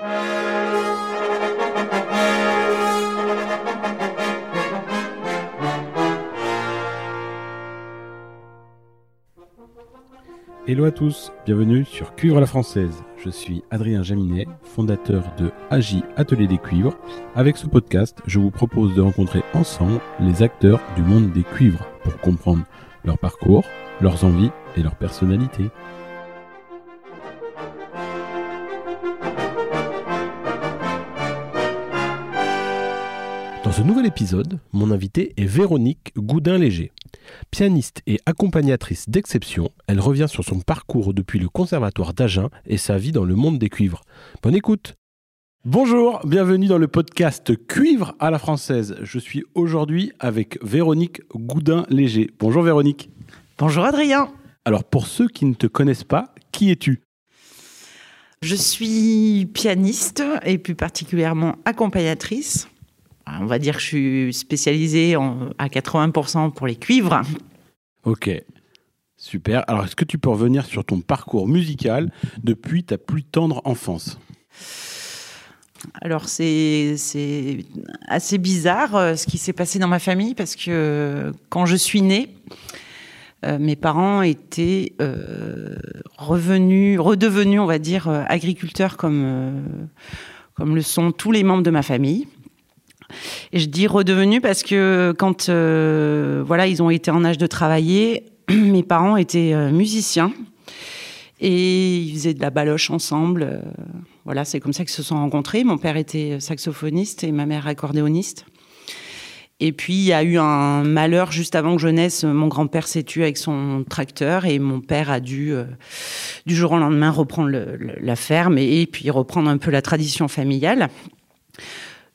Hello à tous, bienvenue sur Cuivre la Française. Je suis Adrien Jaminet, fondateur de AJ Atelier des Cuivres. Avec ce podcast, je vous propose de rencontrer ensemble les acteurs du monde des cuivres pour comprendre leur parcours, leurs envies et leur personnalité. Dans ce nouvel épisode, mon invité est Véronique Goudin-Léger. Pianiste et accompagnatrice d'exception, elle revient sur son parcours depuis le conservatoire d'Agen et sa vie dans le monde des cuivres. Bonne écoute Bonjour, bienvenue dans le podcast Cuivre à la française. Je suis aujourd'hui avec Véronique Goudin-Léger. Bonjour Véronique. Bonjour Adrien. Alors pour ceux qui ne te connaissent pas, qui es-tu? Je suis pianiste et plus particulièrement accompagnatrice on va dire que je suis spécialisée à 80% pour les cuivres. Ok, super. Alors, est-ce que tu peux revenir sur ton parcours musical depuis ta plus tendre enfance? Alors c'est assez bizarre euh, ce qui s'est passé dans ma famille parce que quand je suis née, euh, mes parents étaient euh, revenus, redevenus, on va dire, agriculteurs comme, comme le sont tous les membres de ma famille. Et je dis redevenu parce que quand euh, voilà, ils ont été en âge de travailler, mes parents étaient euh, musiciens et ils faisaient de la baloche ensemble. Euh, voilà, c'est comme ça qu'ils se sont rencontrés. Mon père était saxophoniste et ma mère accordéoniste. Et puis il y a eu un malheur juste avant que je naisse. Mon grand-père s'est tué avec son tracteur et mon père a dû du jour au lendemain reprendre la ferme et, puis reprendre un peu la tradition familiale.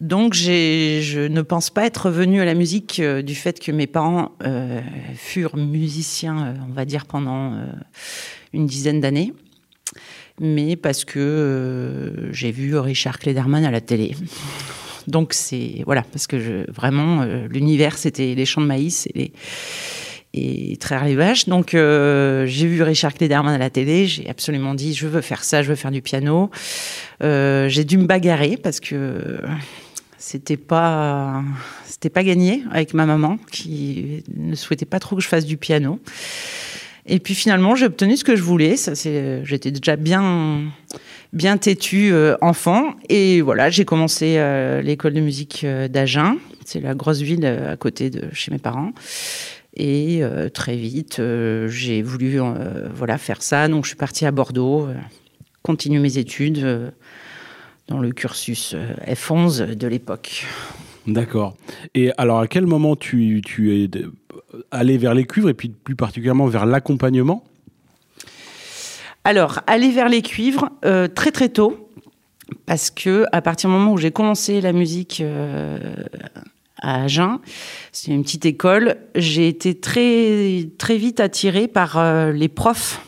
Donc, je ne pense pas être venue à la musique euh, du fait que mes parents euh, furent musiciens, euh, on va dire, pendant une dizaine d'années, mais parce que j'ai vu Richard Klederman à la télé. Donc, c'est voilà, parce que vraiment, l'univers, c'était les champs de maïs et les et les vaches. Donc j'ai vu Richard Klederman à la télé, j'ai absolument dit je veux faire ça, je veux faire du piano. j'ai dû me bagarrer parce que c'était pas c'était pas gagné avec ma maman qui ne souhaitait pas trop que je fasse du piano. Et puis finalement, j'ai obtenu ce que je voulais. Ça, c'est, j'étais déjà bien, bien têtue euh, enfant. Et voilà, j'ai commencé euh, l'école de musique euh, d'Agen. C'est la grosse ville à côté de chez mes parents. Et très vite, j'ai voulu voilà faire ça. Donc, je suis partie à Bordeaux, continuer mes études dans le cursus euh, F11 de l'époque. D'accord. Et alors, à quel moment tu, tu es allé vers les cuivres et puis plus particulièrement vers l'accompagnement? Alors, aller vers les cuivres euh, très très tôt, parce que à partir du moment où j'ai commencé la musique euh, à Agen, c'est une petite école, j'ai été très très vite attirée par les profs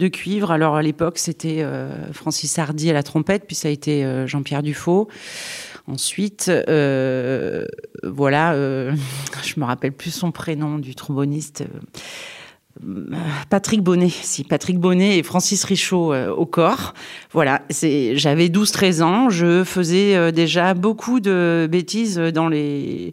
de cuivre. Alors à l'époque, c'était euh, Francis Hardy à la trompette, puis ça a été euh, Jean-Pierre Dufaux. Ensuite, euh, voilà, je me rappelle plus son prénom du tromboniste. Patrick Bonnet, si Patrick Bonnet et Francis Richaud au corps. Voilà, c'est j'avais 12 13 ans, je faisais déjà beaucoup de bêtises dans les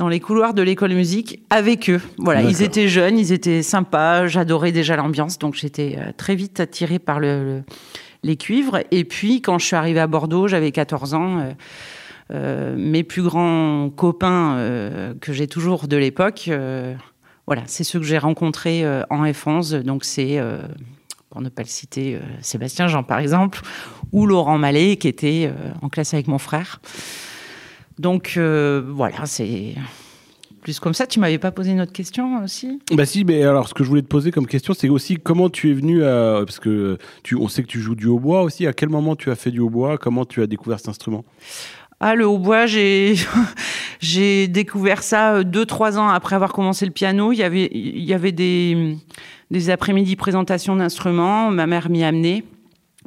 dans les couloirs de l'école de musique avec eux. Voilà, ils étaient jeunes, ils étaient sympas, j'adorais déjà l'ambiance, donc j'étais euh, très vite attirée par le, les cuivres. Et puis, quand je suis arrivée à Bordeaux, j'avais 14 ans. Euh, euh, mes plus grands copains que j'ai toujours de l'époque, voilà, c'est ceux que j'ai rencontrés en F11. Donc c'est, pour ne pas le citer, Sébastien Jean par exemple, ou Laurent Mallet qui était en classe avec mon frère. Donc euh, voilà, c'est plus comme ça. Tu m'avais pas posé une autre question aussi? Bah si, mais alors ce que je voulais te poser comme question, c'est aussi comment tu es venu à parce que tu, on sait que tu joues du hautbois aussi. À quel moment tu as fait du hautbois? Comment tu as découvert cet instrument? Ah, le hautbois, j'ai découvert ça euh, deux trois ans après avoir commencé le piano. Il y avait des après-midi présentations d'instruments. Ma mère m'y amenait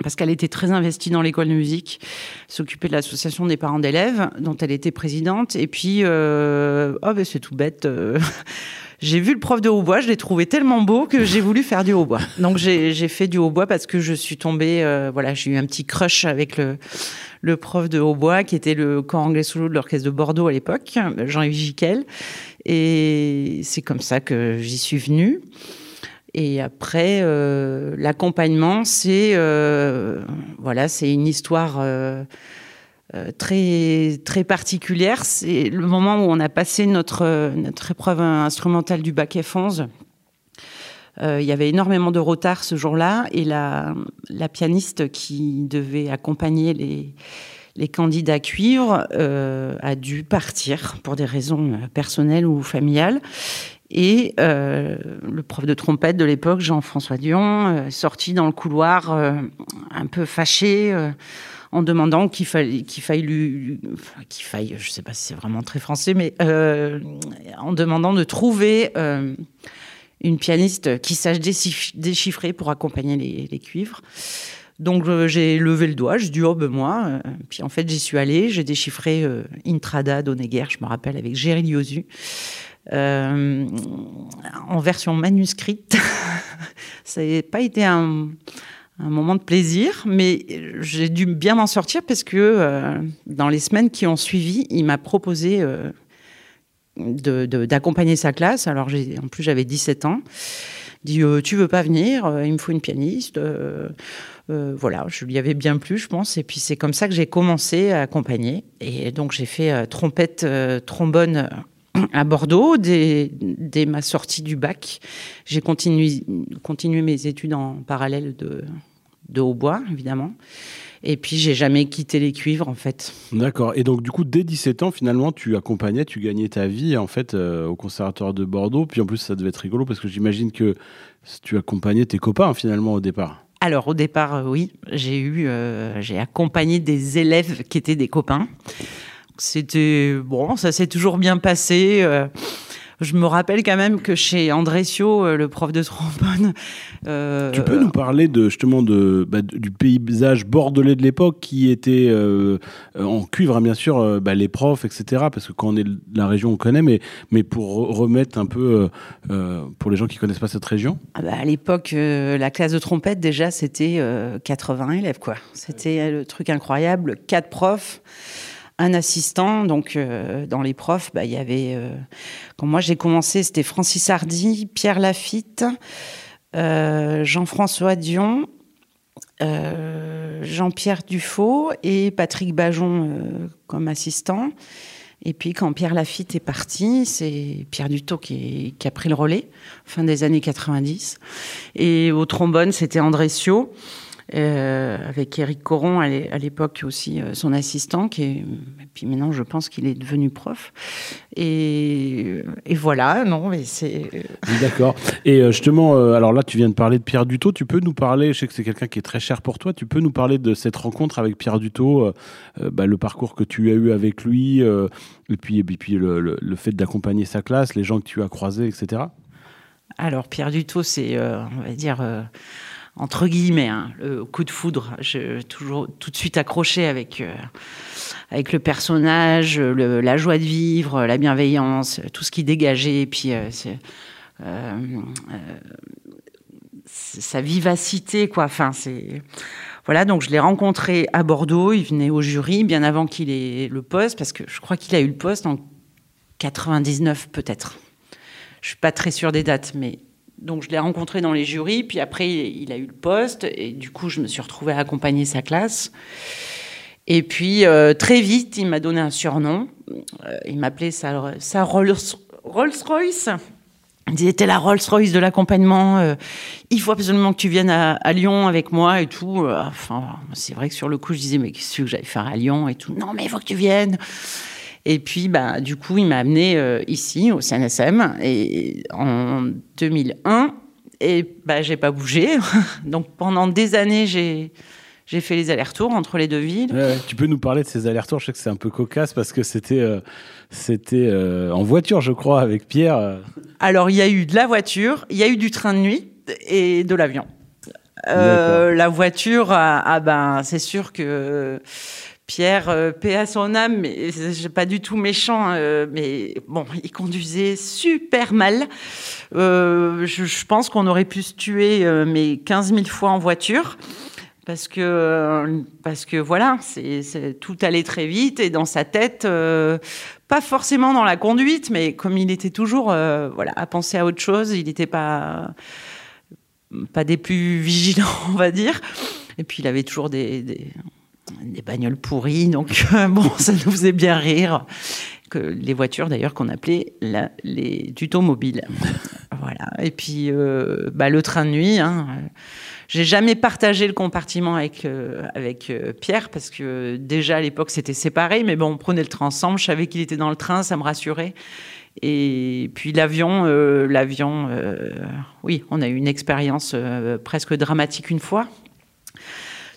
parce qu'elle était très investie dans l'école de musique, s'occupait de l'association des parents d'élèves, dont elle était présidente. Et puis, euh, oh ben c'est tout bête. J'ai vu le prof de hautbois, je l'ai trouvé tellement beau que j'ai voulu faire du hautbois. Donc j'ai fait du hautbois parce que je suis tombée, euh, voilà, j'ai eu un petit crush avec le, le prof de hautbois qui était le corps anglais solo de l'orchestre de Bordeaux à l'époque, Jean-Yves Giquel. Et c'est comme ça que j'y suis venue. Et après, euh, l'accompagnement, c'est euh, voilà, c'est une histoire euh, très, très particulière. C'est le moment où on a passé notre, notre épreuve instrumentale du bac F11. Euh, il y avait énormément de retard ce jour-là et la, pianiste qui devait accompagner les, les candidats cuivre euh, a dû partir pour des raisons personnelles ou familiales. Et euh, le prof de trompette de l'époque, Jean-François Dion, euh, sorti dans le couloir un peu fâché en demandant qu'il faille, qu'il faille qu'il faille, je sais pas si c'est vraiment très français, mais euh, en demandant de trouver euh, une pianiste qui sache déchiffrer pour accompagner les, cuivres. Donc euh, j'ai levé le doigt, j'ai dit oh ben moi, puis en fait j'y suis allée, j'ai déchiffré Intrada d'Oneguer, je me rappelle avec Géry Liozu. en version manuscrite. ça n'a pas été un, un moment de plaisir, mais j'ai dû bien m'en sortir parce que euh, dans les semaines qui ont suivi, il m'a proposé euh, d'accompagner sa classe. Alors en plus j'avais 17 ans. Il dit euh, tu veux pas venir Il me faut une pianiste. voilà, je lui avais bien plu, je pense. Et puis c'est comme ça que j'ai commencé à accompagner. Et donc j'ai fait trompette, trombone à Bordeaux dès, ma sortie du bac. J'ai continué, continué mes études en parallèle de, de hautbois, évidemment. Et puis, j'ai jamais quitté les cuivres, en fait. D'accord. Et donc, du coup, dès 17 ans, finalement, tu accompagnais, tu gagnais ta vie, en fait, euh, au Conservatoire de Bordeaux. Puis, en plus, ça devait être rigolo parce que j'imagine que tu accompagnais tes copains, finalement, au départ. Alors, au départ, euh, oui. J'ai eu, euh, j'ai accompagné des élèves qui étaient des copains. C'était bon, ça s'est toujours bien passé. Euh, je me rappelle quand même que chez André Sio, euh, le prof de trombone. Euh, tu peux nous parler de justement de, bah, du paysage bordelais de l'époque qui était en cuivre, hein, bien sûr, bah, les profs, etc. Parce que quand on est de la région, on connaît, mais, mais pour remettre un peu pour les gens qui connaissent pas cette région. Ah bah, à l'époque, la classe de trompette déjà c'était 80 élèves quoi. C'était le truc incroyable, quatre profs un assistant. Donc, euh, dans les profs, bah, il y avait. Euh, quand moi j'ai commencé, c'était Francis Hardy, Pierre Lafitte, euh, Jean-François Dion, Jean-Pierre Dufaux et Patrick Bajon comme assistant. Et puis quand Pierre Lafitte est parti, c'est Pierre Dutot qui, a pris le relais, fin des années 90. Et au trombone, c'était André Sio. Euh, avec Eric Coron à l'époque aussi euh, son assistant, qui est, et puis maintenant je pense qu'il est devenu prof. Et, et voilà, non, mais c'est. D'accord. Et euh, justement, alors là, tu viens de parler de Pierre Dutot. Tu peux nous parler, je sais que c'est quelqu'un qui est très cher pour toi. Tu peux nous parler de cette rencontre avec Pierre Dutot, bah, le parcours que tu as eu avec lui, et puis, et puis le, le fait d'accompagner sa classe, les gens que tu as croisés, etc. Alors Pierre Dutot, c'est, on va dire entre guillemets, hein, le coup de foudre. Je toujours tout de suite accroché avec euh, avec le personnage, la joie de vivre, la bienveillance, tout ce qui dégageait, et puis euh, euh, sa vivacité, quoi. Enfin, c'est voilà. Donc je l'ai rencontré à Bordeaux. Il venait au jury bien avant qu'il ait le poste, parce que je crois qu'il a eu le poste en 99 peut-être. Je suis pas très sûre des dates, mais donc je l'ai rencontré dans les jurys, puis après il a eu le poste, et du coup je me suis retrouvée à accompagner sa classe. Et puis euh, très vite, il m'a donné un surnom. Euh, il m'appelait sa, Rolls-Royce. Il disait, t'es la Rolls-Royce de l'accompagnement, euh, il faut absolument que tu viennes à, Lyon avec moi et tout. Enfin, c'est vrai que sur le coup, je disais, mais qu'est-ce que j'allais faire à Lyon et tout? Non, mais il faut que tu viennes. Et puis, bah, du coup, il m'a amené euh, ici, au CNSM, et, en 2001. Et bah, j'ai pas bougé. Donc, pendant des années, j'ai. J'ai fait les allers-retours entre les deux villes. tu peux nous parler de ces allers-retours? Je sais que c'est un peu cocasse parce que c'était euh, c'était euh, en voiture, je crois, avec Pierre. Alors, il y a eu de la voiture, il y a eu du train de nuit et de l'avion. la voiture, ah, ah ben, c'est sûr que Pierre, euh, à son âme, mais pas du tout méchant, euh, mais bon, il conduisait super mal. Euh, je, pense qu'on aurait pu se tuer, euh, mais 15 000 fois en voiture. Parce que, parce que voilà, tout allait très vite et dans sa tête, pas forcément dans la conduite, mais comme il était toujours voilà, à penser à autre chose, il n'était pas, pas des plus vigilants, on va dire. Et puis il avait toujours des des bagnoles pourries, donc euh, bon, ça nous faisait bien rire. Que les voitures d'ailleurs qu'on appelait la, les tutos mobiles. voilà. Et puis euh, bah, le train de nuit. Hein, j'ai jamais partagé le compartiment avec euh, avec euh, Pierre parce que déjà à l'époque c'était séparé, mais bon, on prenait le train ensemble. Je savais qu'il était dans le train, ça me rassurait. Et puis l'avion, euh, l'avion, oui, on a eu une expérience presque dramatique une fois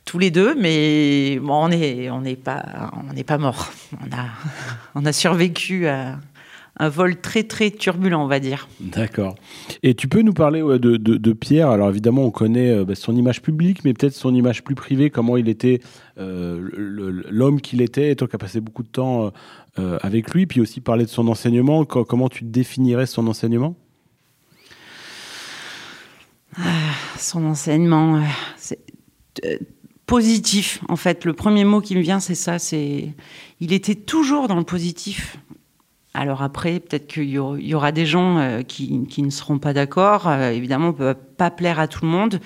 tous les deux, mais bon, on n'est on n'est pas on pas mort. On a on a survécu à un vol très très turbulent, on va dire. D'accord. Et tu peux nous parler ouais, de, de, de, Pierre? Alors évidemment, on connaît euh, bah, son image publique, mais peut-être son image plus privée, comment il était, euh, l'homme qu'il était, et toi qui as passé beaucoup de temps euh, avec lui, puis aussi parler de son enseignement. Comment tu définirais son enseignement? Ah, Son enseignement, c'est positif. En fait, le premier mot qui me vient, c'est ça. C'est, il était toujours dans le positif. Alors après, peut-être qu'il y aura des gens euh, qui, qui, ne seront pas d'accord. Euh, évidemment, on peut pas plaire à tout le monde.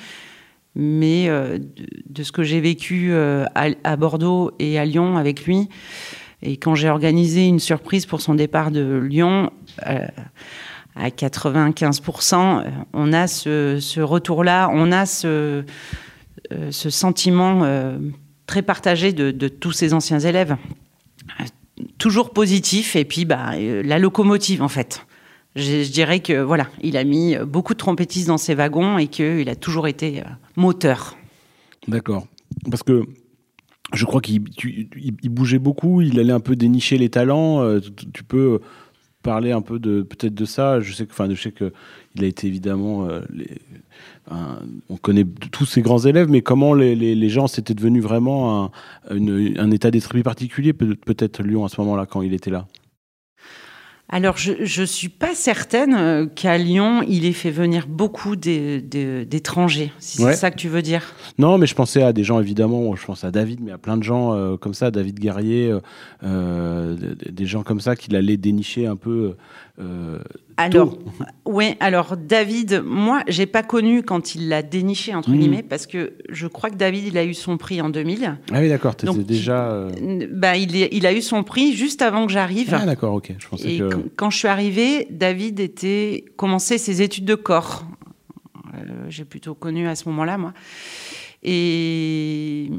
Mais euh, de, ce que j'ai vécu à, Bordeaux et à Lyon avec lui, et quand j'ai organisé une surprise pour son départ de Lyon, à 95%, on a ce, retour-là, on a ce, ce sentiment euh, très partagé de, tous ces anciens élèves. Toujours positif, et puis bah, euh, la locomotive en fait. Je, dirais que voilà, il a mis beaucoup de trompettistes dans ses wagons et qu'il a toujours été moteur. D'accord. Parce que je crois qu'il il bougeait beaucoup, il allait un peu dénicher les talents. Tu peux parler un peu de peut-être de ça. Je sais que, enfin, je sais que il a été évidemment, euh, on connaît tous ces grands élèves, mais comment les, les, les gens c'était devenu vraiment un, une, un état d'esprit particulier, peut-être Lyon à ce moment-là quand il était là? Alors, je ne suis pas certaine qu'à Lyon, il ait fait venir beaucoup d'étrangers, si ouais. c'est ça que tu veux dire? Non, mais je pensais à des gens, évidemment, je pense à David, mais à plein de gens euh, comme ça, David Guerrier, euh, euh, des gens comme ça qu'il allait dénicher un peu. Euh, alors, oui, alors David, moi, j'ai pas connu quand il l'a déniché, entre mmh. guillemets, parce que je crois que David, il a eu son prix en 2000. Ah oui, d'accord, tu déjà. Euh... Bah, il, il, a eu son prix juste avant que j'arrive. Ah d'accord, ok. Je pensais Et que... quand je suis arrivée, David était commençait ses études de corps. Euh, j'ai plutôt connu à ce moment-là, moi. Et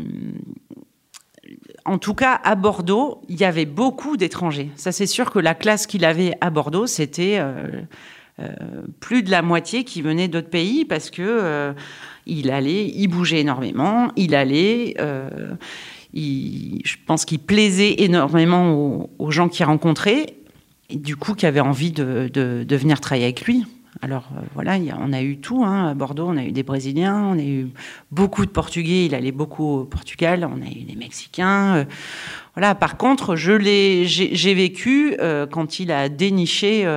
en tout cas, à Bordeaux, il y avait beaucoup d'étrangers. Ça, c'est sûr que la classe qu'il avait à Bordeaux, c'était euh, euh, plus de la moitié qui venait d'autres pays parce que euh, il allait, il bougeait énormément, il allait. Je pense qu'il plaisait énormément aux, gens qu'il rencontrait, et du coup, qui avaient envie de, de venir travailler avec lui. Alors euh, voilà, y a, on a eu tout. Hein. À Bordeaux, on a eu des Brésiliens, on a eu beaucoup de Portugais. Il allait beaucoup au Portugal. On a eu des Mexicains. Euh, voilà. Par contre, je l'ai, j'ai vécu euh, quand il a déniché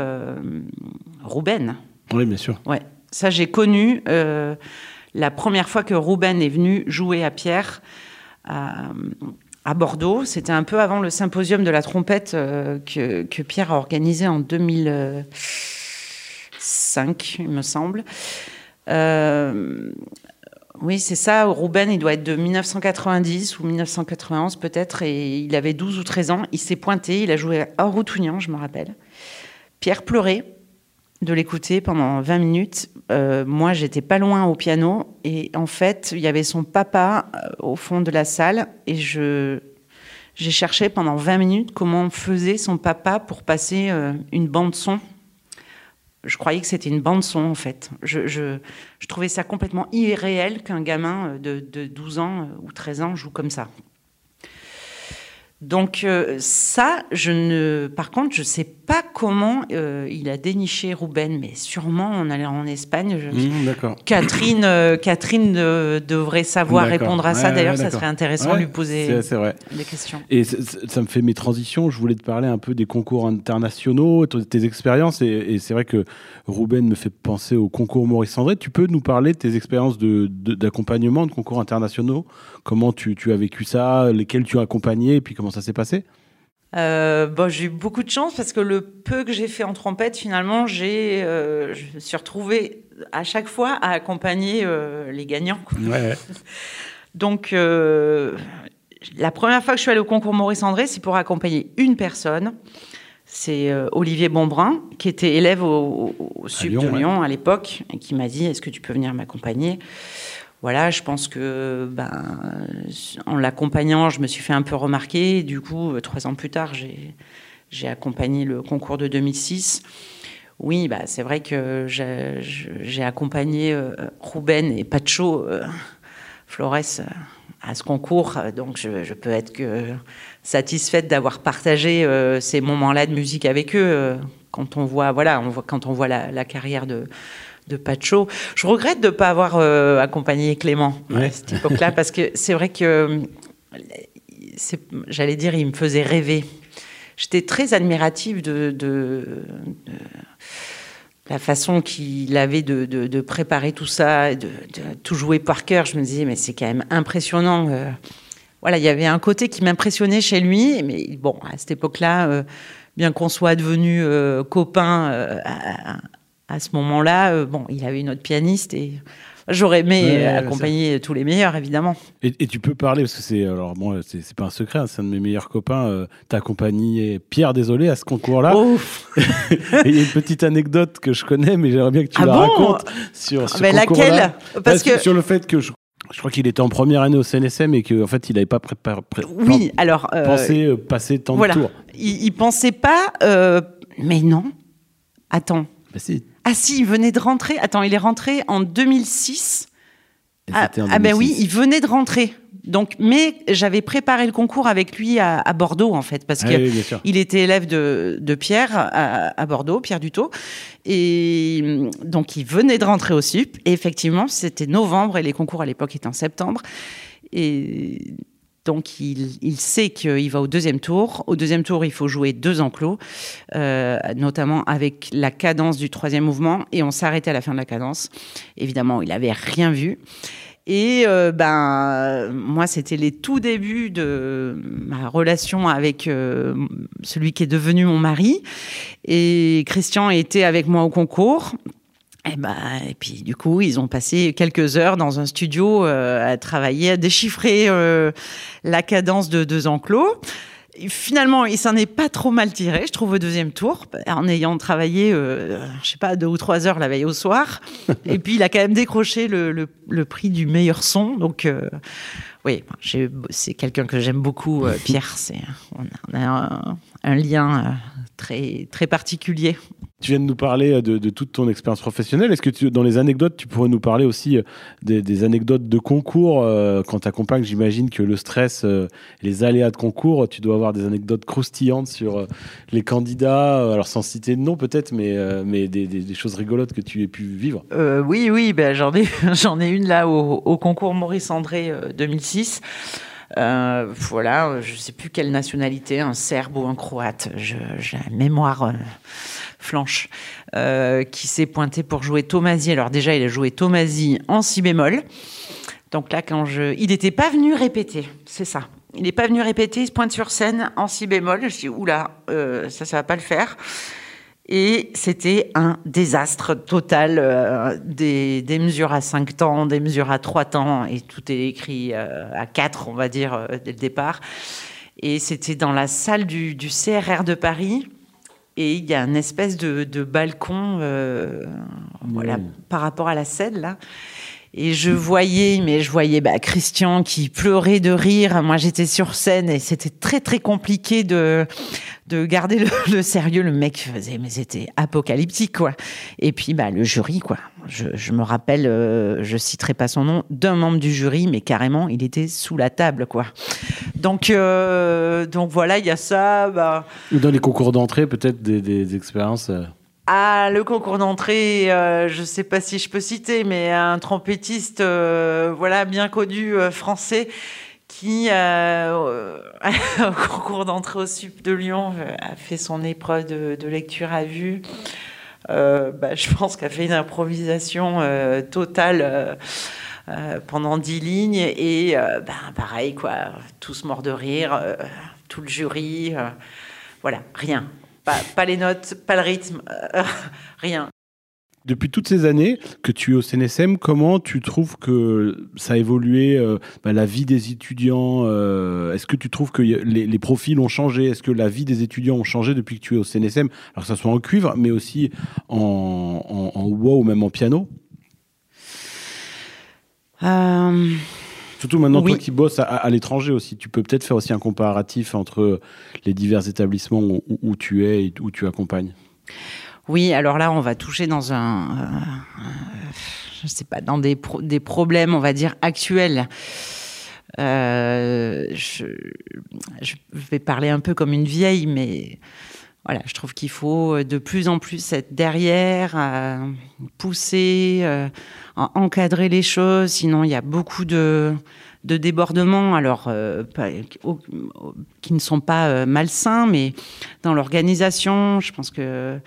Rouben. Oui, bien sûr. Ouais, ça j'ai connu la première fois que Rouben est venu jouer à Pierre. À, à Bordeaux, c'était un peu avant le symposium de la trompette que, que, Pierre a organisé en 2000. 5, il me semble. Euh, oui, c'est ça. Rouben, il doit être de 1990 ou 1991 peut-être, et il avait 12 ou 13 ans. Il s'est pointé, il a joué à Routougnan, je me rappelle. Pierre pleurait de l'écouter pendant 20 minutes. Euh, moi, j'étais pas loin au piano, et en fait, il y avait son papa au fond de la salle, et je j'ai cherché pendant 20 minutes comment faisait son papa pour passer euh, une bande son je croyais que c'était une bande son en fait. Je, je, je, trouvais ça complètement irréel qu'un gamin de, de, 12 ans ou 13 ans joue comme ça. Donc euh, ça, je ne. Par contre, je sais pas comment euh, il a déniché Rouben, mais sûrement en allant en Espagne. je- Mmh. Catherine, euh, Catherine devrait savoir répondre à ça. D'ailleurs, ouais, ça serait intéressant Ouais, de lui poser C'est c'est vrai. des questions. Et ça me fait mes transitions. Je voulais te parler un peu des concours internationaux, t- tes expériences. Et, et c'est vrai que Ruben me fait penser au concours Maurice André. Tu peux nous parler de tes expériences de- de- d'accompagnement de, concours internationaux? Comment tu, tu as vécu ça? Lesquels tu as accompagné Et puis comment ça s'est passé? Euh, bon, j'ai eu beaucoup de chance parce que le peu que j'ai fait en trompette, finalement, j'ai, euh, je me suis retrouvée à chaque fois à accompagner euh, les gagnants. quoi. Ouais. Donc, euh, la première fois que je suis allée au concours Maurice André, c'est pour accompagner une personne. C'est euh, Olivier Bonbrun, qui était élève au, au- au Sud Lyon, de ouais. Lyon à l'époque, et qui m'a dit Est-ce que tu peux venir m'accompagner? Voilà, je pense que, ben, en l'accompagnant, je me suis fait un peu remarquer. Du coup, euh, trois ans plus tard, j'ai accompagné le concours de 2006. Oui, bah, c'est vrai que j'ai accompagné euh, Ruben et Pacho euh, Flores à ce concours, donc je, je peux être que satisfaite d'avoir partagé ces moments-là de musique avec eux. quand on voit, voilà, quand on voit la carrière de de Pacho. Je regrette de ne pas avoir euh, accompagné Clément Ouais. à cette époque-là, parce que c'est vrai que, euh, j'allais dire, il me faisait rêver. J'étais très admirative de, de- de la façon qu'il avait de, de- de préparer tout ça, et de, de tout jouer par cœur. Je me disais, mais c'est quand même impressionnant. euh. Voilà, il y avait un côté qui m'impressionnait chez lui, mais bon, à cette époque-là, euh, bien qu'on soit devenu euh, copains à, à ce moment-là, euh, bon, il avait une autre pianiste et j'aurais aimé Ouais, euh, accompagner tous les meilleurs, évidemment. Et, et tu peux parler, parce que c'est alors bon, c'est pas un secret, hein, c'est un de mes meilleurs copains. Euh, T'as accompagné Pierre Désolé à ce concours-là. Il y a une petite anecdote que je connais, mais j'aimerais bien que tu Ah la bon racontes sur ce Mais concours-là. laquelle Parce que sur le fait que je, je crois qu'il était en première année au CNSM et qu'en fait il n'avait pas préparé, pré- oui, alors euh, pensé euh, passer tant voilà. de tours. il, il pensait pas, mais non. Attends. Bah si. Ah si, il venait de rentrer. Attends, il est rentré en 2006. Et Ah, en ah ben oui, 2006. il venait de rentrer. Donc, mais j'avais préparé le concours avec lui à, à Bordeaux en fait, parce Ah oui, sûr. il était élève de, de Pierre à, à Bordeaux, Pierre Dutot, et hum, donc il venait de rentrer au SUP. Et effectivement, c'était novembre et les concours à l'époque étaient en septembre. Et donc il, il sait qu'il va au deuxième tour. Au deuxième tour, il faut jouer deux enclos, euh, notamment avec la cadence du troisième mouvement, et on s'arrêtait à la fin de la cadence. Évidemment, il avait rien vu. Et euh, ben moi, c'était les tout débuts de ma relation avec euh, celui qui est devenu mon mari. Et Christian était avec moi au concours. Et, ben, et puis du coup, ils ont passé quelques heures dans un studio euh, à travailler, à déchiffrer euh, la cadence de deux enclos. Et finalement, il s'en est pas trop mal tiré, je trouve, au deuxième tour, en ayant travaillé, euh, je sais pas, deux ou trois heures la veille au soir. Et puis, il a quand même décroché le, le- le prix du meilleur son. Donc, euh, oui, c'est quelqu'un que j'aime beaucoup, euh, Pierre. C'est, on a, un, lien euh, très, très particulier. Tu viens de nous parler euh, de, toute ton expérience professionnelle. Est-ce que dans les anecdotes, tu pourrais nous parler aussi des, anecdotes de concours Quand tu accompagnes, j'imagine que le stress, les aléas de concours, tu dois avoir des anecdotes croustillantes sur les candidats, alors sans citer de nom peut-être, mais, mais des, choses rigolotes que tu aies pu vivre. oui, oui, ben, j'en, ai, j'en ai une là au concours Maurice André 2006 euh, voilà, je ne sais plus quelle nationalité, un Serbe ou un Croate, j'ai la mémoire euh, flanche, euh, qui s'est pointé pour jouer Tomasi. Alors déjà, il a joué Tomasi en si bémol. Donc là, quand je, il n'était pas venu répéter, c'est ça. Il n'est pas venu répéter, il se pointe sur scène en si bémol. Je dis, oula, ça, ça va pas le faire. Et c'était un désastre total, euh, des, des mesures à 5 temps, des mesures à 3 temps, et tout est écrit euh, à 4, on va dire, euh, dès le départ. Et c'était dans la salle du, du CRR de Paris, et il y a une espèce de, de balcon voilà, Mmh. par rapport à la scène, là. Et je voyais, mais je voyais bah, Christian qui pleurait de rire. Moi, j'étais sur scène et c'était très très compliqué de de garder le, sérieux. Le mec faisait, mais c'était apocalyptique quoi. Et puis bah le jury quoi. Je, me rappelle, euh, je citerai pas son nom, d'un membre du jury, mais carrément, il était sous la table quoi. Donc euh, donc voilà, il y a ça. Bah... Dans les concours d'entrée, peut-être des, des expériences. Euh, ah, le concours d'entrée, euh, je ne sais pas si je peux citer, mais un trompettiste, euh, voilà, bien connu euh, français, qui, au concours d'entrée au Sup de Lyon, a fait son épreuve de, lecture à vue. Bah, je pense qu'a fait une improvisation totale pendant dix lignes et ben, pareil quoi, tous morts de rire, tout le jury, voilà, rien. Pas, les notes, pas le rythme, euh, rien. Depuis toutes ces années que tu es au CNSM, comment tu trouves que ça a évolué euh, bah, la vie des étudiants euh, Est-ce que tu trouves que les, profils ont changé? Est-ce que la vie des étudiants ont changé depuis que tu es au CNSM Alors que ce soit en cuivre, mais aussi en, en, ou même en piano? Surtout maintenant, toi qui bosses à, l'étranger aussi, tu peux peut-être faire aussi un comparatif entre les divers établissements où, tu es et où tu accompagnes. Oui, alors là, on va toucher dans un, euh, je sais pas, dans des, des problèmes, on va dire, actuels. Euh, je, je, vais parler un peu comme une vieille, mais voilà, je trouve qu'il faut de plus en plus être derrière, euh, pousser, encadrer les choses. Sinon, il y a beaucoup de, de débordements, alors euh, qui ne sont pas euh, malsains, mais dans l'organisation, je pense que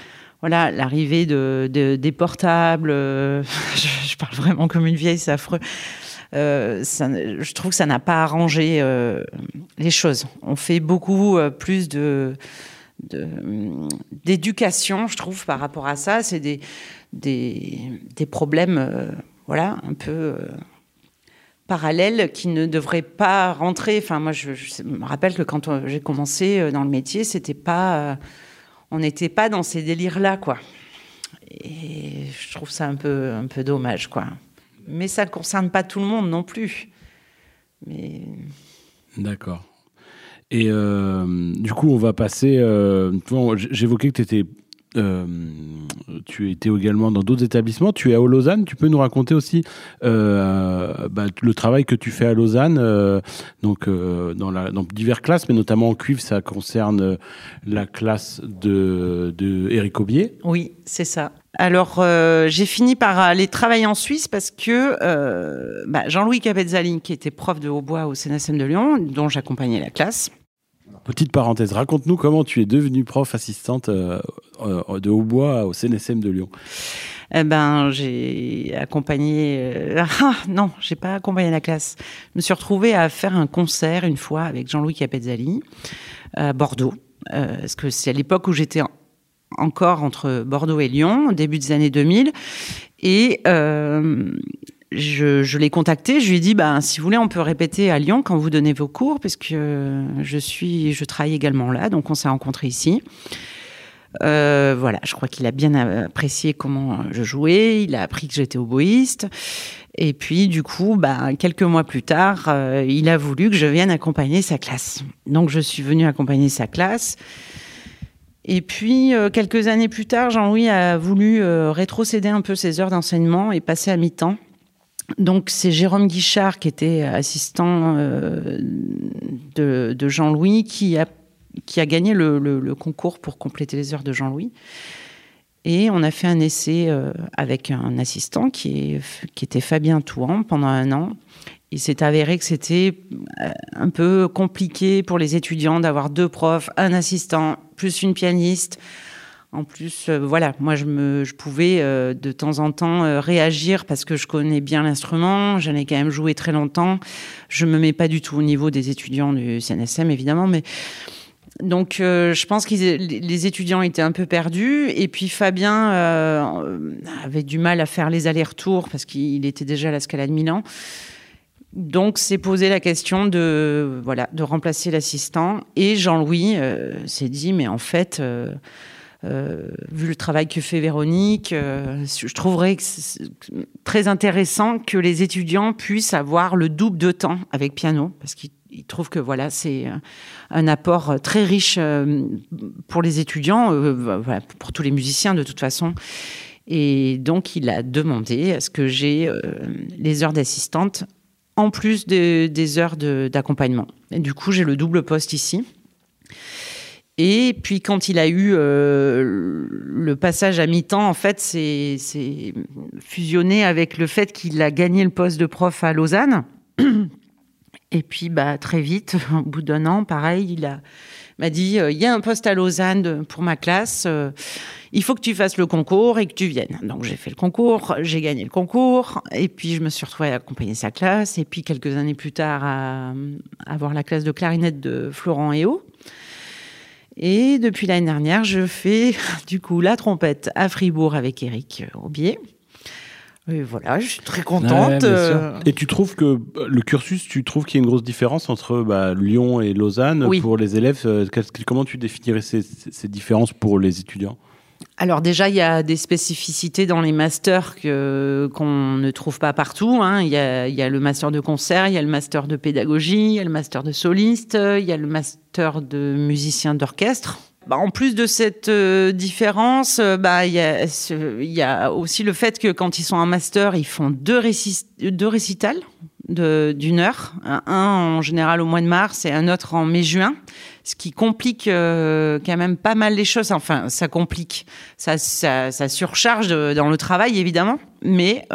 voilà l'arrivée de, des portables, je, parle vraiment comme une vieille, c'est affreux. Euh, je trouve que ça n'a pas arrangé les choses. On fait beaucoup plus de d'éducation, je trouve, par rapport à ça. C'est des, des, problèmes, voilà, un peu parallèles qui ne devraient pas rentrer. Enfin, moi, je, me rappelle que quand j'ai commencé euh, dans le métier, c'était pas, euh, on n'était pas dans ces délires-là, quoi. Et je trouve ça un peu, un peu dommage, quoi. Mais ça ne concerne pas tout le monde non plus. Mais... D'accord. Et euh, du coup, on va passer. J'évoquais que tu étais euh, tu étais également dans d'autres établissements. Tu es à Lausanne. Tu peux nous raconter aussi euh, bah, le travail que tu fais à Lausanne, euh, donc dans, diverses classes, mais notamment en cuivre, ça concerne la classe de, de Aubier. Oui, c'est ça. Alors, j'ai fini par aller travailler en Suisse parce que bah, Jean-Louis Capezzali, qui était prof de hautbois au CNSM de Lyon, dont j'accompagnais la classe, Petite parenthèse, raconte-nous comment tu es devenue prof assistante euh, euh, de hautbois au CNSM de Lyon. Eh ben, j'ai accompagné. Euh, ah non, j'ai pas accompagné la classe. Je me suis retrouvée à faire un concert une fois avec Jean-Louis Capezzali à Bordeaux, parce que c'est à l'époque où j'étais encore entre Bordeaux et Lyon, début des années 2000, et je, l'ai contacté, je lui ai dit, bah, si vous voulez, on peut répéter à Lyon quand vous donnez vos cours, parce que je suis, je travaille également là, donc on s'est rencontrés ici. Euh, voilà, je crois qu'il a bien apprécié comment je jouais, il a appris que j'étais oboïste. Et puis, du coup, bah, quelques mois plus tard, euh, il a voulu que je vienne accompagner sa classe. Donc, je suis venue accompagner sa classe. Et puis, euh, quelques années plus tard, Jean-Louis a voulu rétrocéder un peu ses heures d'enseignement et passer à mi-temps. Donc c'est Jérôme Guichard qui était assistant euh, de, Jean-Louis qui a, qui a gagné le, concours pour compléter les heures de Jean-Louis. Et on a fait un essai euh, avec un assistant qui, était Fabien Touan pendant un an. Il s'est avéré que c'était euh, un peu compliqué pour les étudiants d'avoir deux profs, un assistant, plus une pianiste. En plus, euh, voilà, moi je, pouvais euh, de temps en temps euh, réagir parce que je connais bien l'instrument, j'en ai quand même joué très longtemps. Je me mets pas du tout au niveau des étudiants du CNSM, évidemment, mais donc je pense que les étudiants étaient un peu perdus et puis Fabien avait du mal à faire les allers-retours parce qu'il était déjà à la Scala de Milan. Donc, c'est posé la question de voilà de remplacer l'assistant et Jean-Louis s'est dit mais en fait vu le travail que fait Véronique, je trouverais très intéressant que les étudiants puissent avoir le double de temps avec piano, parce qu'ils trouvent que voilà, c'est un apport très riche pour les étudiants, pour tous les musiciens de toute façon. Et donc, il a demandé à ce que j'ai les heures d'assistante en plus des heures d'accompagnement. du coup, j'ai le double poste ici. Et puis quand il a eu euh, le passage à mi-temps, en fait, c'est fusionné avec le fait qu'il a gagné le poste de prof à Lausanne. Et puis, bah, très vite, au bout d'un an, pareil, il m'a dit euh, il y a un poste à Lausanne pour ma classe, euh, il faut que tu fasses le concours et que tu viennes. Donc j'ai fait le concours, j'ai gagné le concours, et puis je me suis retrouvée à accompagner sa classe, et puis quelques années plus tard à, avoir la classe de clarinette de Florent Eo. Et depuis l'année dernière, je fais du coup la trompette à Fribourg avec Eric Aubier. Et voilà, je suis très contente. Euh. et tu trouves que euh, le cursus, tu trouves qu'il y a une grosse différence entre bah, Lyon et Lausanne pour les élèves euh, Comment tu définirais ces, différences pour les étudiants? Alors déjà, il y a des spécificités dans les masters qu'on ne trouve pas partout. Hein. Il, y a, le master de concert, il y a le master de pédagogie, il y a le master de soliste, il y a le master de musicien d'orchestre. Bah, en plus de cette euh, différence, euh, bah, il y, a aussi le fait que quand ils sont en master, ils font deux, deux récitals d'une heure, un, en général au mois de mars et un autre en mai-juin, ce qui complique euh, quand même pas mal les choses. Enfin, ça complique, ça, surcharge dans le travail évidemment, mais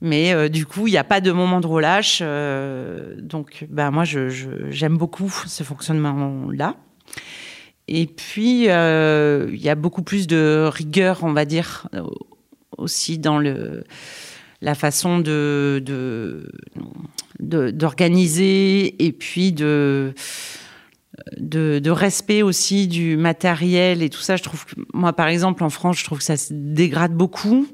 mais du coup, il n'y a pas de moment de relâche. donc, bah, moi, j'aime beaucoup ce fonctionnement-là. Et puis, euh, il y a beaucoup plus de rigueur, on va dire, aussi dans le, la façon de, d'organiser et puis de, de, respect aussi du matériel et tout ça. Je trouve que, moi, par exemple, en France, je trouve que ça se dégrade beaucoup.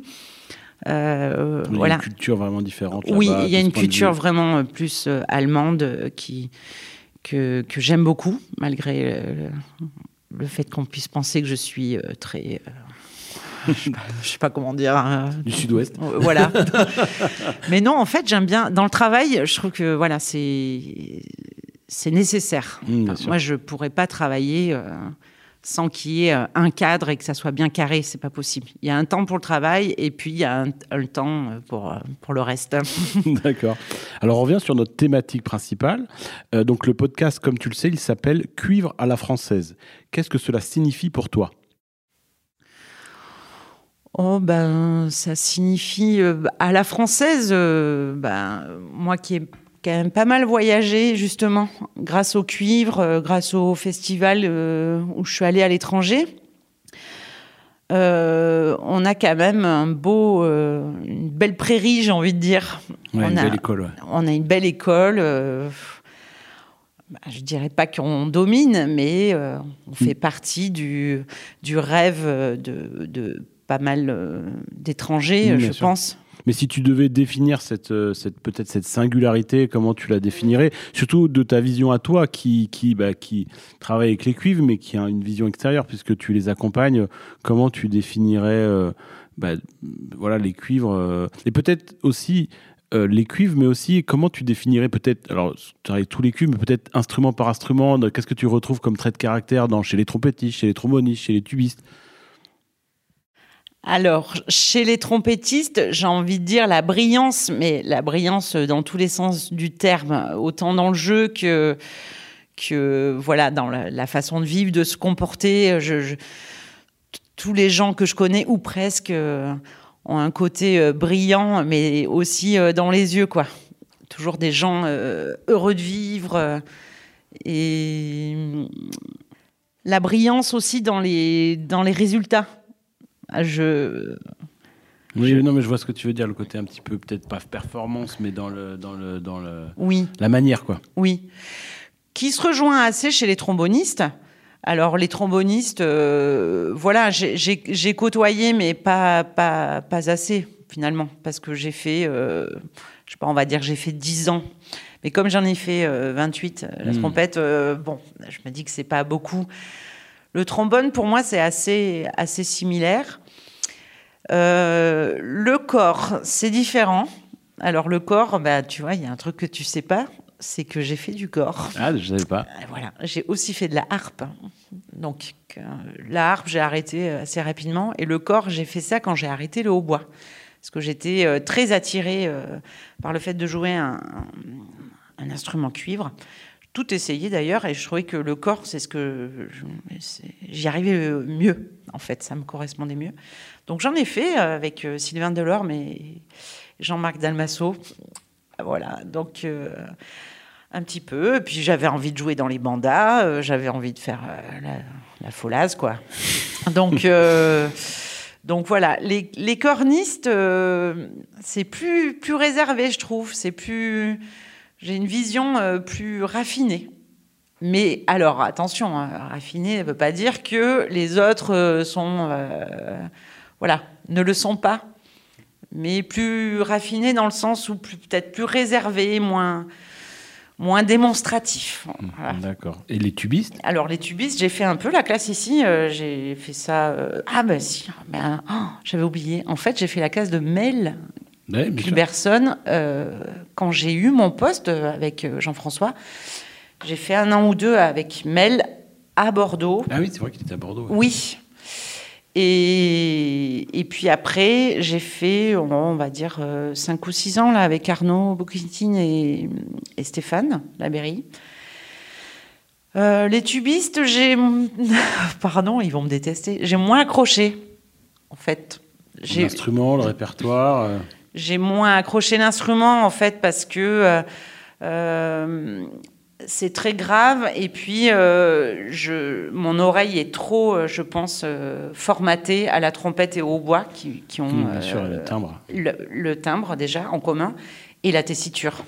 Euh, il y a une culture vraiment différente. Oui, il y a une culture vraiment plus euh, allemande qui, que, que j'aime beaucoup, malgré le, fait qu'on puisse penser que je suis euh, très. Euh, je, ne sais pas comment dire. Hein. du sud-ouest. Voilà. Mais non, en fait, j'aime bien. Dans le travail, je trouve que voilà, c'est c'est nécessaire. Mmh, moi, je pourrais pas travailler. Euh, sans qu'il y ait euh, un cadre et que ça soit bien carré. C'est pas possible. Il y a un temps pour le travail et puis il y a un, temps euh, pour, euh, pour le reste. D'accord. Alors on revient sur notre thématique principale. donc le podcast, comme tu le sais, il s'appelle Cuivre à la française. Qu'est-ce que cela signifie pour toi? Oh ben ça signifie à la française. ben moi qui ai quand même pas mal voyagé justement grâce au cuivre, euh, grâce au festival euh, où je suis allée à l'étranger. Euh, on a quand même un beau, une belle prairie, j'ai envie de dire. on une a, belle école. On a une belle école. Bah, je dirais pas qu'on domine, mais on fait mm. partie du, du rêve de, de pas mal d'étrangers, je pense. Mais si tu devais définir cette, euh, cette peut-être cette singularité, comment tu la définirais? Surtout de ta vision à toi, qui, qui, bah, qui travaille avec les cuivres, mais qui a une vision extérieure, puisque tu les accompagnes. Comment tu définirais euh, bah, voilà, les cuivres euh, Et peut-être aussi les cuivres, mais aussi comment tu définirais peut-être, alors tu travailles tous les cuivres, mais peut-être instrument par instrument, qu'est-ce que tu retrouves comme trait de caractère dans, chez les trompettistes, chez les trombonistes, chez les tubistes? Alors, chez les trompettistes, j'ai envie de dire la brillance, mais la brillance dans tous les sens du terme, autant dans le jeu que, voilà, dans la, façon de vivre, de se comporter. tous les gens que je connais, ou presque, ont un côté euh, brillant, mais aussi euh, dans les yeux, quoi. Toujours des gens euh, heureux de vivre. et la brillance aussi dans les, dans les résultats je. Oui, non, mais je vois ce que tu veux dire, le côté un petit peu, peut-être pas performance, mais dans le, dans le, dans le, oui. la manière, quoi. Oui. Qui se rejoint assez chez les trombonistes. Alors, les trombonistes, euh, voilà, j'ai côtoyé, mais pas, pas, pas assez, finalement, parce que j'ai fait, euh, je sais pas, on va dire, j'ai fait 10 ans. Mais comme j'en ai fait 28, euh, la hmm. trompette, bon, je me dis que c'est pas beaucoup Le trombone, pour moi, c'est assez, assez similaire. Euh, le corps, c'est différent. Alors le corps, bah, tu vois, il y a un truc que tu sais pas, c'est que j'ai fait du corps. Ah, je savais pas. Euh, voilà, j'ai aussi fait de la harpe. Donc euh, la harpe, j'ai arrêté assez rapidement, et le corps, j'ai fait ça quand j'ai arrêté le hautbois, parce que j'étais très attirée par le fait de jouer un, un instrument cuivre tout essayé d'ailleurs et je trouvais que le corps, c'est ce que j'y arrivais mieux en fait, ça me correspondait mieux. Donc j'en ai fait euh, avec euh, Sylvain Delorme et Jean-Marc Dalmasso. Voilà, donc euh, un petit peu. Et puis j'avais envie de jouer dans les bandas, j'avais envie de faire la, folaise, quoi. Donc, donc voilà, les, les cornistes, c'est plus, plus réservé, je trouve. C'est plus j'ai une vision euh, plus raffinée. Mais alors, attention, hein, raffinée ne veut pas dire que les autres euh, sont, euh, voilà, ne le sont pas. Mais plus raffinée dans le sens où peut-être plus réservé, moins, moins démonstratif. Mmh, d'accord. Et les tubistes? Alors les tubistes, j'ai fait un peu la classe ici. j'ai fait ça. ah ben si, ben, oh, j'avais oublié. En fait, j'ai fait la classe de Mel Ouais, personne. Euh, quand j'ai eu mon poste avec euh, Jean-François, j'ai fait un an ou deux avec Mel à Bordeaux. Ah oui, c'est vrai qu'il était à Bordeaux. Oui. Et, et, puis après, j'ai fait, on va dire, 5 euh, ou 6 ans là, avec Arnaud Bocchitine et, et, Stéphane Labéry. les tubistes, j'ai. Pardon, ils vont me détester. J'ai moins accroché, en fait. L'instrument, le répertoire j'ai moins accroché l'instrument en fait parce que euh, euh, c'est très grave et puis euh, je, mon oreille est trop, je pense, formatée à la trompette et au hautbois qui, qui ont mmh, le timbre. Le, timbre déjà en commun et la tessiture.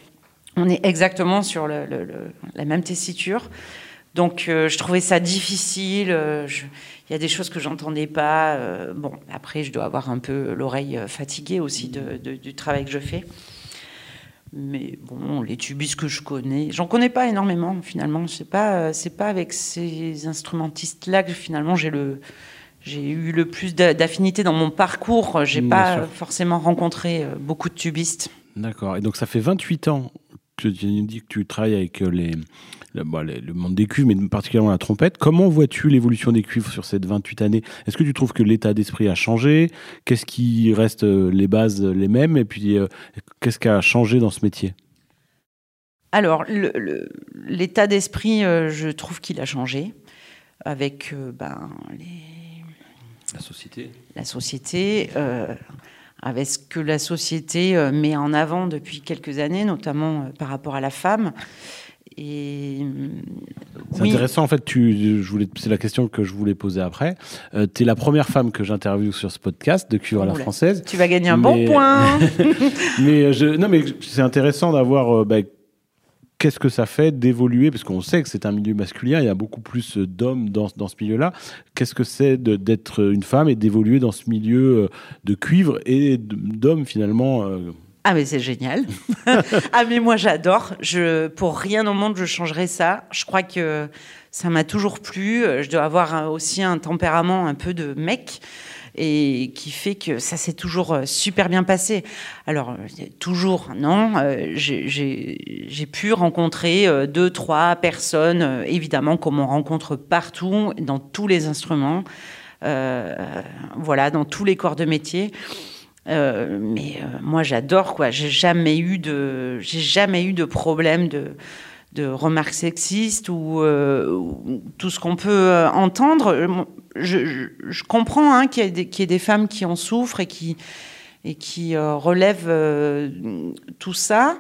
On est exactement sur le, la même tessiture. Donc je trouvais ça difficile. Je, il y a des choses que j'entendais pas. Euh, bon, après, je dois avoir un peu l'oreille euh, fatiguée aussi du travail que je fais. Mais bon, les tubistes que je connais, j'en connais pas énormément finalement. C'est pas, euh, c'est pas avec ces instrumentistes-là que finalement j'ai le, j'ai eu le plus d'affinité dans mon parcours. J'ai pas forcément rencontré beaucoup de tubistes. D'accord. Et donc ça fait 28 ans que tu dis que tu travailles avec les, le, monde des cuivres, mais particulièrement la trompette. Comment vois-tu l'évolution des cuivres sur cette 28 années? Est-ce que tu trouves que l'état d'esprit a changé? Qu'est-ce qui reste euh, les bases les mêmes? Et puis, euh, qu'est-ce qui a changé dans ce métier? Alors, l'état d'esprit, euh, je trouve qu'il a changé avec ben, la société. La société avec ce que la société met en avant depuis quelques années, notamment par rapport à la femme. Et c'est intéressant en fait. Tu, je voulais, c'est la question que je voulais poser après. Euh, tu es la première femme que j'interviewe sur ce podcast de Cuivre à la française. Tu vas gagner un bon point. mais euh, je, non, mais c'est intéressant d'avoir. Euh, bah, qu'est-ce que ça fait d'évoluer Parce qu'on sait que c'est un milieu masculin, il y a beaucoup plus d'hommes dans, dans ce milieu-là. Qu'est-ce que c'est d'être une femme et d'évoluer dans ce milieu de cuivre et d'hommes finalement ah mais c'est génial. ah mais moi j'adore. Je pour rien au monde je changerais ça. Je crois que ça m'a toujours plu. Je dois avoir aussi un tempérament un peu de mec et qui fait que ça s'est toujours euh, super bien passé. Alors toujours non. Euh, j'ai pu rencontrer euh, deux trois personnes évidemment comme on rencontre partout dans tous les instruments. voilà dans tous les corps de métier. Mais moi, j'adore quoi. J'ai jamais j'ai jamais eu de problème de, de remarques sexistes ou, euh, tout ce qu'on peut entendre. Je, je, comprends hein, qu'il y, ait des femmes qui en souffrent et qui et qui relèvent tout ça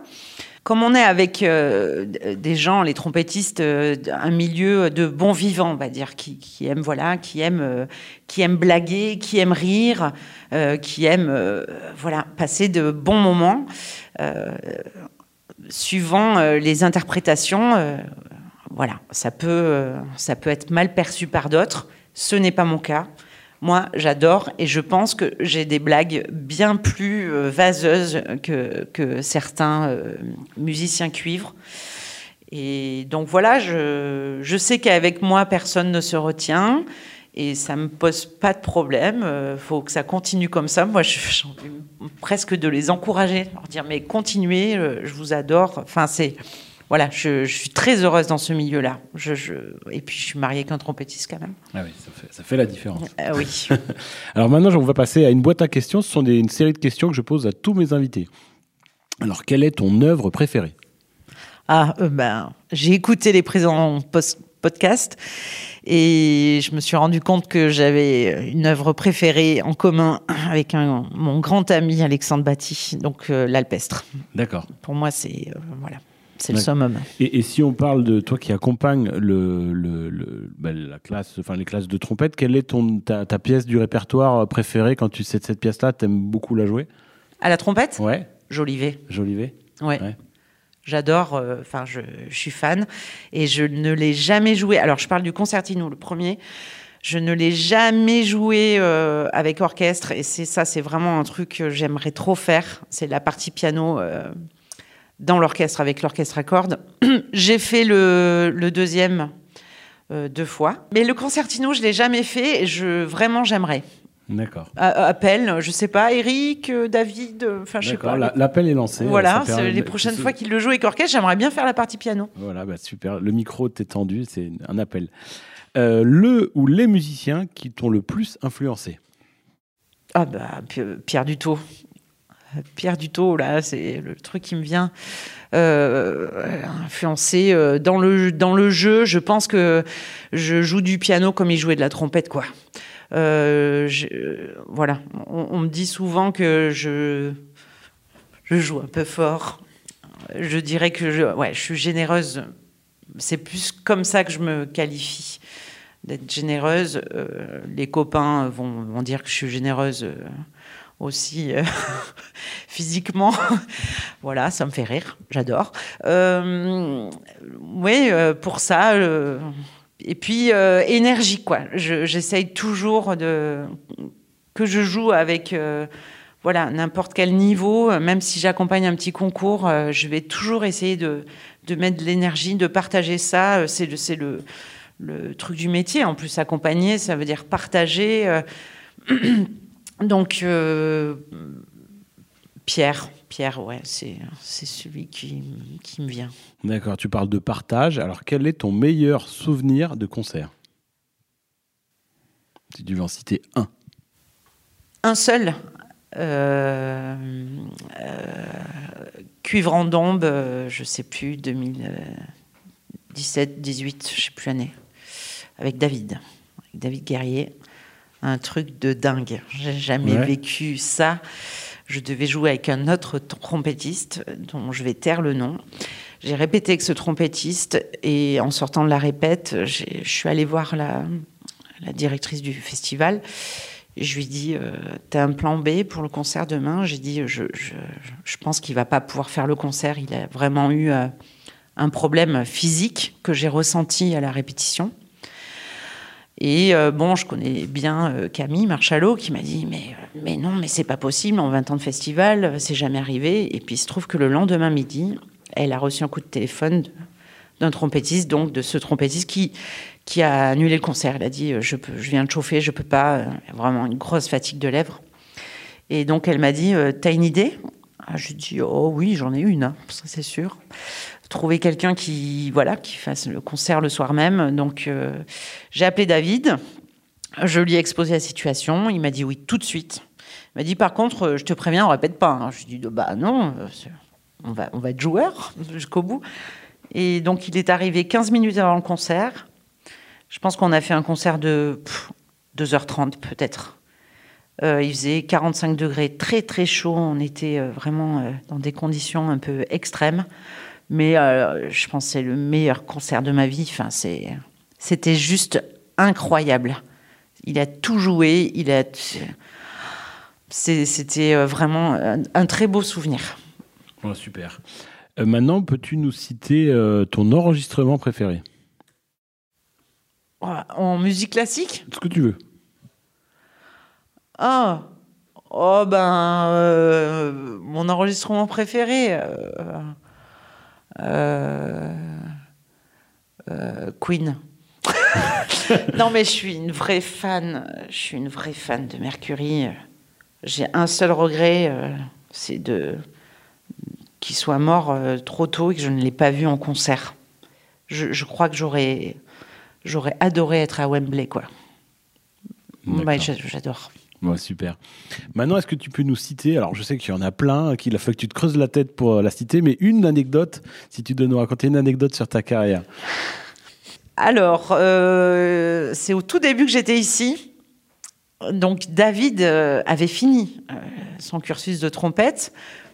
comme on est avec euh, des gens, les trompettistes, euh, un milieu de bons vivants, on va dire, qui, aiment voilà, qui aiment, euh, qui aiment blaguer, qui aiment rire, qui aiment voilà passer de bons moments, suivant les interprétations. voilà, ça peut, ça peut être mal perçu par d'autres. Ce n'est pas mon cas. Moi, j'adore et je pense que j'ai des blagues bien plus euh, vaseuses que, que certains euh, musiciens cuivres. Et donc voilà, je, je sais qu'avec moi, personne ne se retient. Et ça me pose pas de problème. Il euh, faut que ça continue comme ça. Moi, j'ai envie presque de les encourager, leur dire mais continuez, euh, je vous adore. Enfin, c'est voilà, je, suis très heureuse dans ce milieu-là. Je, et puis, je suis mariée qu'un trompettiste quand même. Ah oui, ça fait, la différence. Ah oui. Alors maintenant, on va passer à une boîte à questions. Ce sont des, une série de questions que je pose à tous mes invités. Alors, quelle est ton œuvre préférée? Ah, euh, ben, j'ai écouté les présents podcasts et je me suis rendu compte que j'avais une œuvre préférée en commun avec un, mon grand ami Alexandre Batty, donc euh, l'alpestre. D'accord. Pour moi, c'est euh, voilà, c'est le summum. Et, si on parle de toi qui accompagne le, le, bah, la classe, enfin les classes de trompette, quelle est ton, ta, pièce du répertoire préférée quand tu sais de cette pièce-là? Tu aimes beaucoup la jouer? À la trompette? Ouais. Jolivet. Jolivet? Ouais. J'adore, euh, enfin, je, suis fan et je ne l'ai jamais joué. Alors, je parle du concertino, le premier. Je ne l'ai jamais joué euh, avec orchestre et c'est ça, c'est vraiment un truc que j'aimerais trop faire. C'est la partie piano euh, dans l'orchestre avec l'orchestre à cordes. J'ai fait le, deuxième deux fois, mais le concertino, je l'ai jamais fait et je vraiment j'aimerais. D'accord. Appel, je sais pas, Eric, euh, David, euh, enfin je sais pas. L'appel est lancé. Voilà, les prochaines fois qu'il le joue avec orchestre, j'aimerais bien faire la partie piano. Voilà, bah, super. Le micro t'est tendu, c'est un appel. Euh, le ou les musiciens qui t'ont le plus influencé? Ah bah Pierre Dutot. Pierre Dutot, là, c'est le truc qui me vient. Influencé dans le dans le jeu. Je pense que je joue du piano comme il jouait de la trompette, quoi. Euh, voilà, on, me dit souvent que je, je joue un peu fort. Je dirais que je, ouais, je suis généreuse. C'est plus comme ça que je me qualifie d'être généreuse. Euh, les copains vont, vont, dire que je suis généreuse euh, aussi physiquement. voilà, ça me fait rire, j'adore. oui, pour ça, et puis euh, énergie quoi. J'essaye toujours de que je joue avec euh, voilà n'importe quel niveau, même si j'accompagne un petit concours, euh, je vais toujours essayer de, de mettre de l'énergie, de partager ça. C'est le truc du métier. En plus, accompagner, ça veut dire partager. Donc Pierre, Pierre, ouais, c'est celui qui, qui, me vient. D'accord, tu parles de partage. Alors, quel est ton meilleur souvenir de concert? Si tu veux en citer un. Un seul euh, euh, Cuivre en dombe, euh, je sais plus, 2017, 18, je sais plus l'année, avec David, avec David Guerrier. Un truc de dingue. J'ai jamais vécu ça je devais jouer avec un autre trompettiste dont je vais taire le nom. J'ai répété avec ce trompettiste et en sortant de la répète, je suis allée voir la, directrice du festival. Je lui ai dit, euh, t'as un plan B pour le concert demain? J'ai dit, je, pense qu'il va pas pouvoir faire le concert. Il a vraiment eu euh, un problème physique que j'ai ressenti à la répétition. Et euh, bon, je connais bien euh, Camille Marchalot qui m'a dit mais, euh, mais non, mais c'est pas possible, en 20 ans de festival, c'est jamais arrivé. Et puis il se trouve que le lendemain midi, elle a reçu un coup de téléphone d'un trompettiste, donc de ce trompettiste qui, qui a annulé le concert. Elle a dit je, je viens de chauffer, je peux pas, vraiment une grosse fatigue de lèvres. Et donc elle m'a dit T'as une idée? Ah, Je dit Oh oui, j'en ai une, hein, ça c'est sûr trouver quelqu'un qui voilà qui fasse le concert le soir même. Donc euh, j'ai appelé David, je lui ai exposé la situation, il m'a dit oui tout de suite. Il m'a dit par contre euh, je te préviens on répète pas. Hein. Je lui ai dit bah non, euh, on va on va être joueur jusqu'au bout. Et donc il est arrivé 15 minutes avant le concert. Je pense qu'on a fait un concert de 2h30 peut-être. il faisait 45 degrés, très très chaud. On était vraiment dans des conditions un peu extrêmes. Mais euh, je pense que c'est le meilleur concert de ma vie. Enfin, c'était juste incroyable. Il a tout joué. Il a, c'était euh, vraiment un, très beau souvenir. super. Euh, maintenant, peux-tu nous citer ton enregistrement préféré? En musique classique? Ce que tu veux. Ah, oh ben, mon enregistrement préféré. Euh, Queen. non, mais je suis une vraie fan. Je suis une vraie fan de Mercury. J'ai un seul regret, euh, c'est de qu'il soit mort euh, trop tôt et que je ne l'ai pas vu en concert. Je, crois que j'aurais j'aurais adoré être à Wembley, quoi. J'adore. Super. Maintenant, est-ce que tu peux nous citer, alors je sais qu'il y en a plein, qu'il a fallu que tu te creuses la tête pour la citer, mais une anecdote, si tu dois nous raconter une anecdote sur ta carrière. Alors, euh, c'est au tout début que j'étais ici. Donc David euh, avait fini euh, son cursus de trompette,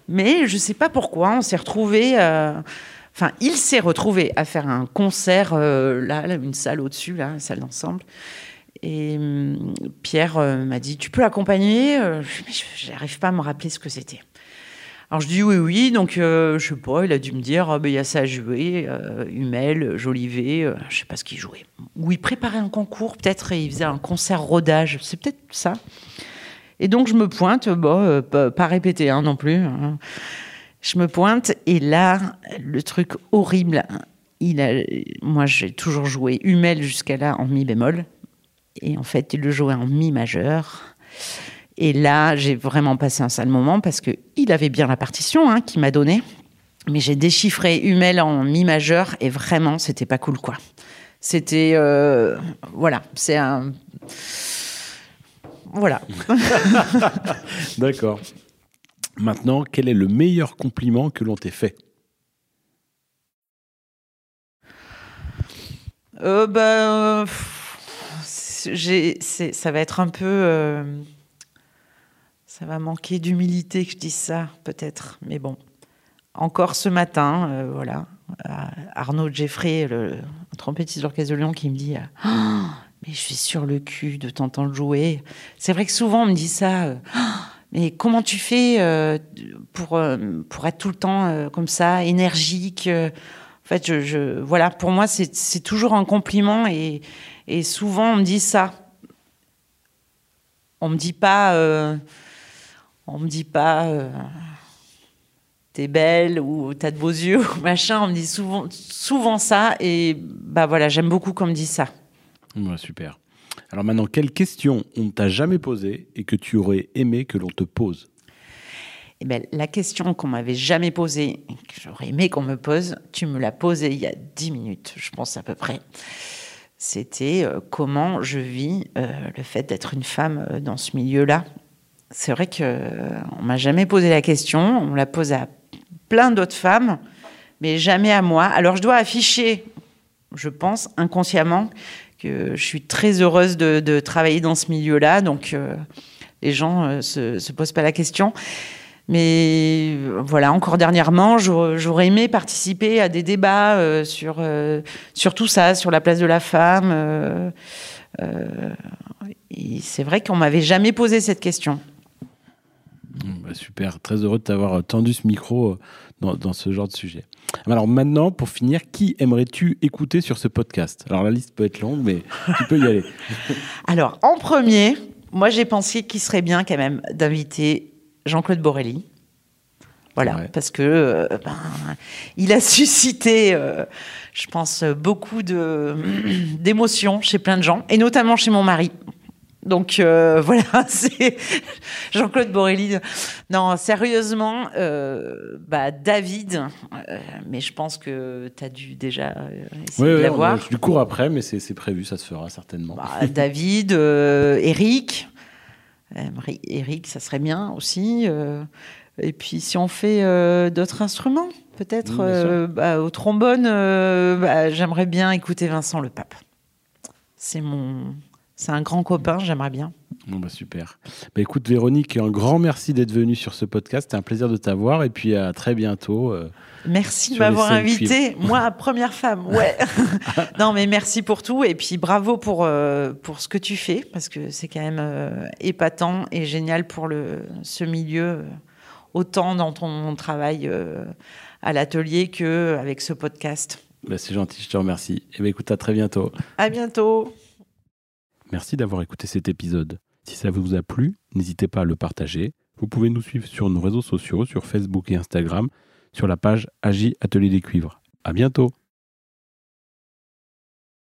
mais je ne sais pas pourquoi, on s'est retrouvé. Enfin, il s'est retrouvé à faire un concert là, une salle au-dessus, là, une salle d'ensemble. Et hum, Pierre m'a dit Tu peux l'accompagner Je n'arrive pas à me rappeler ce que c'était. Alors je dis oui, oui, donc euh, je sais pas, il a dû me dire, ah, ben, il y a ça à jouer, euh, Humel, Jolivet, euh, je sais pas ce qu'il jouait. Ou il préparait un concours peut-être et il faisait un concert rodage, c'est peut-être ça. Et donc je me pointe, bon, pas, répété hein, non plus. Hein. Je me pointe et là, le truc horrible, il a, moi j'ai toujours joué Humel jusqu'à là en mi bémol, et en fait il le jouait en mi majeur. Et là, j'ai vraiment passé un sale moment parce que il avait bien la partition hein, qu'il m'a donnée, mais j'ai déchiffré Hummel en mi majeur et vraiment, c'était pas cool, quoi. C'était, euh, voilà, c'est un, voilà. D'accord. Maintenant, quel est le meilleur compliment que l'on t'ait fait? Euh, ben, ça va être un peu. Euh, ça va manquer d'humilité que je dise ça, peut-être. Mais bon, encore ce matin, euh, voilà, Arnaud Jeffrey, le, trompettiste de de Lyon, qui me dit oh, Mais je suis sur le cul de t'entendre jouer. C'est vrai que souvent on me dit ça. Euh, oh, mais comment tu fais euh, pour, pour être tout le temps comme ça, énergique En fait, je, voilà, pour moi, c'est toujours un compliment et, et, souvent on me dit ça. On me dit pas on me dit pas euh, t'es belle ou t'as de beaux yeux ou machin. On me dit souvent, souvent ça et bah voilà, j'aime beaucoup qu'on me dise ça. super. Alors maintenant, quelle question on ne t'a jamais posée et que tu aurais aimé que l'on te pose? Eh ben, la question qu'on m'avait jamais posée, que j'aurais aimé qu'on me pose, tu me l'as posée il y a dix minutes, je pense à peu près. C'était euh, comment je vis euh, le fait d'être une femme dans ce milieu-là c'est vrai qu'on ne m'a jamais posé la question. On la pose à plein d'autres femmes, mais jamais à moi. Alors je dois afficher, je pense, inconsciemment, que je suis très heureuse de, travailler dans ce milieu-là. Donc euh, les gens ne euh, se, posent pas la question. Mais voilà, encore dernièrement, j'aurais aimé participer à des débats euh, sur, sur tout ça, sur la place de la femme. c'est vrai qu'on m'avait jamais posé cette question. Bah, super, très heureux de t'avoir tendu ce micro euh, dans, ce genre de sujet. Alors maintenant, pour finir, qui aimerais-tu écouter sur ce podcast? Alors la liste peut être longue, mais tu peux y aller. Alors en premier, moi j'ai pensé qu'il serait bien quand même d'inviter Jean-Claude Borelli. Voilà, parce que euh, ben, il a suscité, euh, je pense, beaucoup d'émotions chez plein de gens, et notamment chez mon mari. Donc euh, voilà, c'est Jean-Claude Borelli. Non, sérieusement, euh, bah, David, euh, mais je pense que tu as dû déjà essayer de l'avoir. Je cours après, mais c'est prévu, ça se fera certainement. Bah, David, Eric. Eric, ça serait bien aussi. et puis si on fait d'autres instruments, peut-être bah, au trombone, bah, j'aimerais bien écouter Vincent Le Pape. C'est mon c'est un grand copain, j'aimerais bien. Bon bah super. Bah écoute Véronique, un grand merci d'être venue sur ce podcast. C'était un plaisir de t'avoir et puis à très bientôt. Euh, merci de m'avoir invité. Moi, première femme, ouais. non mais merci pour tout et puis bravo pour, euh, pour ce que tu fais parce que c'est quand même euh, épatant et génial pour le, ce milieu, autant dans ton travail à l'atelier qu'avec ce podcast. Bah, c'est gentil, je te remercie. Et bah, écoute, à très bientôt. À bientôt. Merci d'avoir écouté cet épisode. Si ça vous a plu, n'hésitez pas à le partager. Vous pouvez nous suivre sur nos réseaux sociaux, sur Facebook et Instagram, sur la page Agi Atelier des Cuivres. À bientôt!